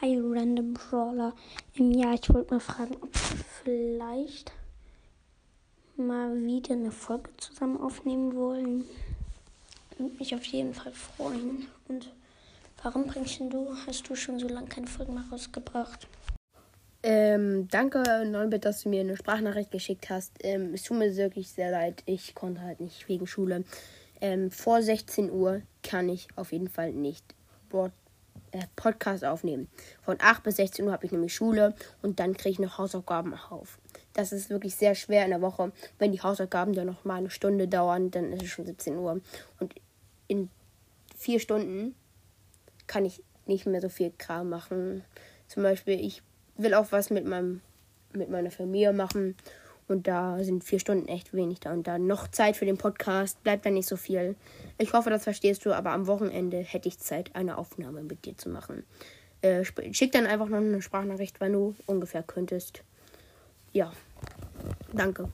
Hi Random Brawler. Im Jahr, ich wollte mal fragen, ob wir vielleicht mal wieder eine Folge zusammen aufnehmen wollen. Würde mich auf jeden Fall freuen. Und warum bringst du, hast du schon so lange keine Folgen mehr rausgebracht? Ähm, danke, Neubert, dass du mir eine Sprachnachricht geschickt hast. Ähm, es tut mir wirklich sehr leid. Ich konnte halt nicht wegen Schule. Ähm, vor 16 Uhr kann ich auf jeden Fall nicht Broad Podcast aufnehmen. Von 8 bis 16 Uhr habe ich nämlich Schule und dann kriege ich noch Hausaufgaben auf. Das ist wirklich sehr schwer in der Woche. Wenn die Hausaufgaben dann noch mal eine Stunde dauern, dann ist es schon 17 Uhr. Und in vier Stunden kann ich nicht mehr so viel Kram machen. Zum Beispiel, ich will auch was mit meinem mit meiner Familie machen und da sind vier Stunden echt wenig da. Und da noch Zeit für den Podcast bleibt da nicht so viel. Ich hoffe, das verstehst du, aber am Wochenende hätte ich Zeit, eine Aufnahme mit dir zu machen. Äh, schick dann einfach noch eine Sprachnachricht, wann du ungefähr könntest. Ja, danke.